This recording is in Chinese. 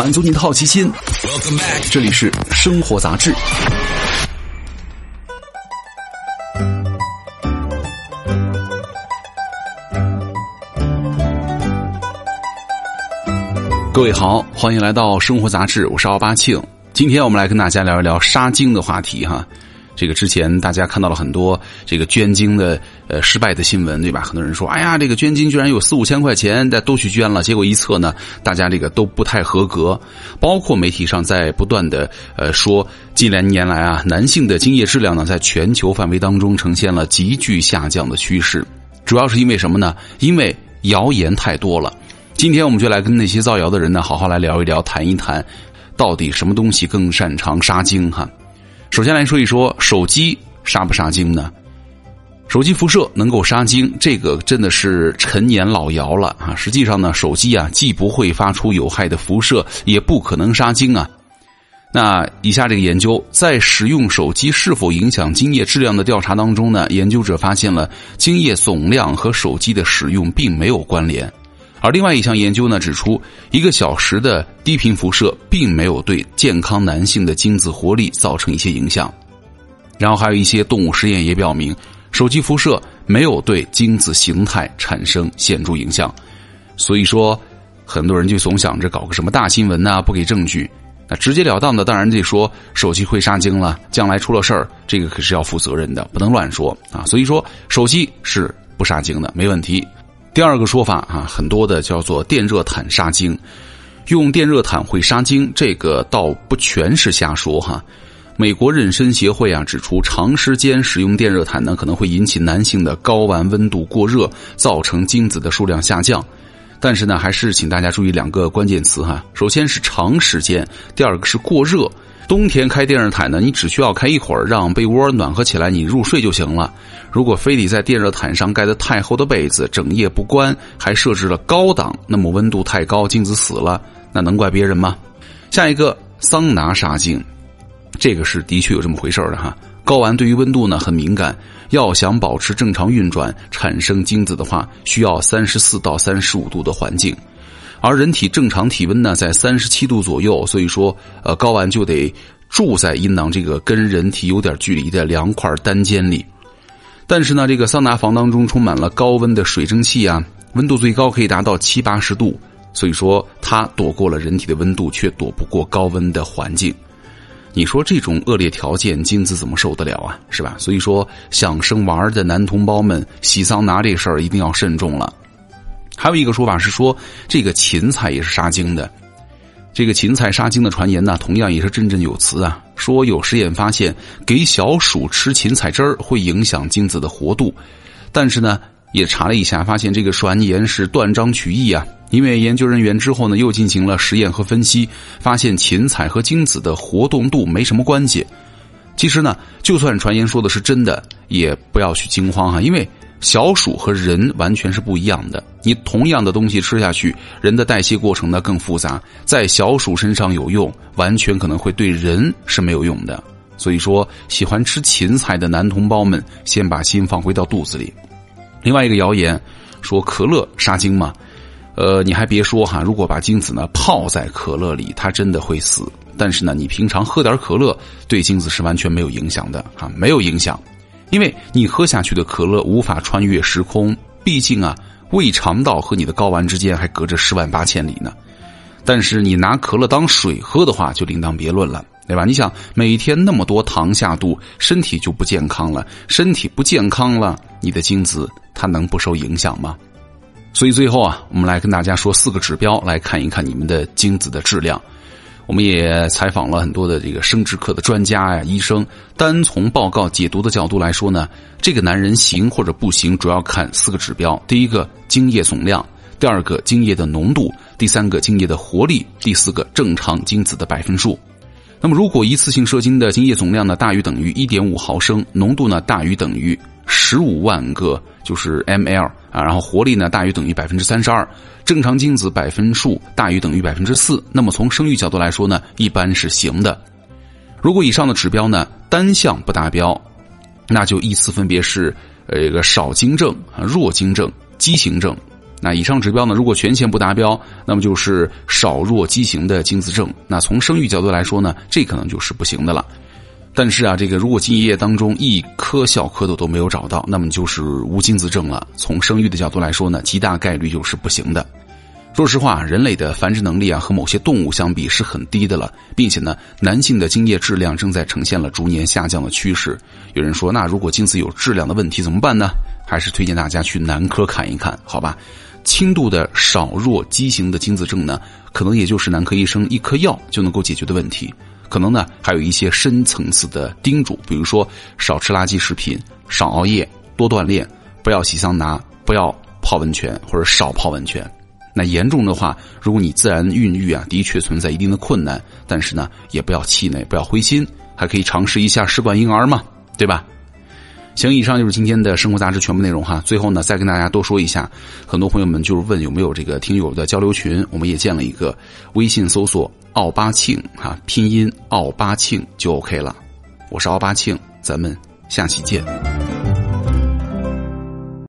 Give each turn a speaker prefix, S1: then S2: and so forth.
S1: 满足你的好奇心。这里是生活杂志。各位好，欢迎来到生活杂志，我是奥巴庆。今天我们来跟大家聊一聊杀精的话题哈。这个之前大家看到了很多这个捐精的呃失败的新闻，对吧？很多人说，哎呀，这个捐精居然有四五千块钱，大家都去捐了，结果一测呢，大家这个都不太合格。包括媒体上在不断的呃说，近两年来啊，男性的精液质量呢，在全球范围当中呈现了急剧下降的趋势。主要是因为什么呢？因为谣言太多了。今天我们就来跟那些造谣的人呢，好好来聊一聊，谈一谈，到底什么东西更擅长杀精哈？首先来说一说手机杀不杀精呢？手机辐射能够杀精，这个真的是陈年老谣了啊！实际上呢，手机啊既不会发出有害的辐射，也不可能杀精啊。那以下这个研究，在使用手机是否影响精液质量的调查当中呢，研究者发现了精液总量和手机的使用并没有关联。而另外一项研究呢指出，一个小时的低频辐射并没有对健康男性的精子活力造成一些影响。然后还有一些动物实验也表明，手机辐射没有对精子形态产生显著影响。所以说，很多人就总想着搞个什么大新闻呐，不给证据。那直截了当的当然得说手机会杀精了，将来出了事儿，这个可是要负责任的，不能乱说啊。所以说，手机是不杀精的，没问题。第二个说法啊，很多的叫做电热毯杀精，用电热毯会杀精，这个倒不全是瞎说哈。美国妊娠协会啊指出，长时间使用电热毯呢，可能会引起男性的睾丸温度过热，造成精子的数量下降。但是呢，还是请大家注意两个关键词哈，首先是长时间，第二个是过热。冬天开电热毯呢，你只需要开一会儿，让被窝暖和起来，你入睡就行了。如果非得在电热毯上盖的太厚的被子，整夜不关，还设置了高档，那么温度太高，精子死了，那能怪别人吗？下一个桑拿杀精，这个是的确有这么回事的哈。睾丸对于温度呢很敏感，要想保持正常运转，产生精子的话，需要三十四到三十五度的环境。而人体正常体温呢，在三十七度左右，所以说，呃，睾丸就得住在阴囊这个跟人体有点距离的凉快单间里。但是呢，这个桑拿房当中充满了高温的水蒸气啊，温度最高可以达到七八十度，所以说它躲过了人体的温度，却躲不过高温的环境。你说这种恶劣条件，精子怎么受得了啊？是吧？所以说，想生娃儿的男同胞们，洗桑拿这事儿一定要慎重了。还有一个说法是说，这个芹菜也是杀精的。这个芹菜杀精的传言呢，同样也是振振有词啊。说有实验发现，给小鼠吃芹菜汁儿会影响精子的活度。但是呢，也查了一下，发现这个传言是断章取义啊。因为研究人员之后呢，又进行了实验和分析，发现芹菜和精子的活动度没什么关系。其实呢，就算传言说的是真的，也不要去惊慌哈，因为。小鼠和人完全是不一样的。你同样的东西吃下去，人的代谢过程呢更复杂，在小鼠身上有用，完全可能会对人是没有用的。所以说，喜欢吃芹菜的男同胞们，先把心放回到肚子里。另外一个谣言说可乐杀精嘛，呃，你还别说哈，如果把精子呢泡在可乐里，它真的会死。但是呢，你平常喝点可乐，对精子是完全没有影响的啊，没有影响。因为你喝下去的可乐无法穿越时空，毕竟啊，胃肠道和你的睾丸之间还隔着十万八千里呢。但是你拿可乐当水喝的话，就另当别论了，对吧？你想每天那么多糖下肚，身体就不健康了。身体不健康了，你的精子它能不受影响吗？所以最后啊，我们来跟大家说四个指标，来看一看你们的精子的质量。我们也采访了很多的这个生殖科的专家呀、医生。单从报告解读的角度来说呢，这个男人行或者不行，主要看四个指标：第一个，精液总量；第二个，精液的浓度；第三个，精液的活力；第四个，正常精子的百分数。那么，如果一次性射精的精液总量呢大于等于一点五毫升，浓度呢大于等于十五万个就是 mL 啊，然后活力呢大于等于百分之三十二。正常精子百分数大于等于百分之四，那么从生育角度来说呢，一般是行的。如果以上的指标呢单项不达标，那就依次分别是呃一个少精症、弱精症、畸形症。那以上指标呢，如果全线不达标，那么就是少弱畸形的精子症。那从生育角度来说呢，这可能就是不行的了。但是啊，这个如果精液当中一颗小蝌蚪都没有找到，那么就是无精子症了。从生育的角度来说呢，极大概率就是不行的。说实话，人类的繁殖能力啊和某些动物相比是很低的了，并且呢，男性的精液质量正在呈现了逐年下降的趋势。有人说，那如果精子有质量的问题怎么办呢？还是推荐大家去男科看一看，好吧？轻度的少弱畸形的精子症呢，可能也就是男科医生一颗药就能够解决的问题。可能呢，还有一些深层次的叮嘱，比如说少吃垃圾食品、少熬夜、多锻炼、不要洗桑拿、不要泡温泉或者少泡温泉。那严重的话，如果你自然孕育啊，的确存在一定的困难，但是呢，也不要气馁，不要灰心，还可以尝试一下试管婴儿嘛，对吧？行，以上就是今天的生活杂志全部内容哈。最后呢，再跟大家多说一下，很多朋友们就是问有没有这个听友的交流群，我们也建了一个，微信搜索“奥巴庆”哈，拼音“奥巴庆”就 OK 了。我是奥巴庆，咱们下期见。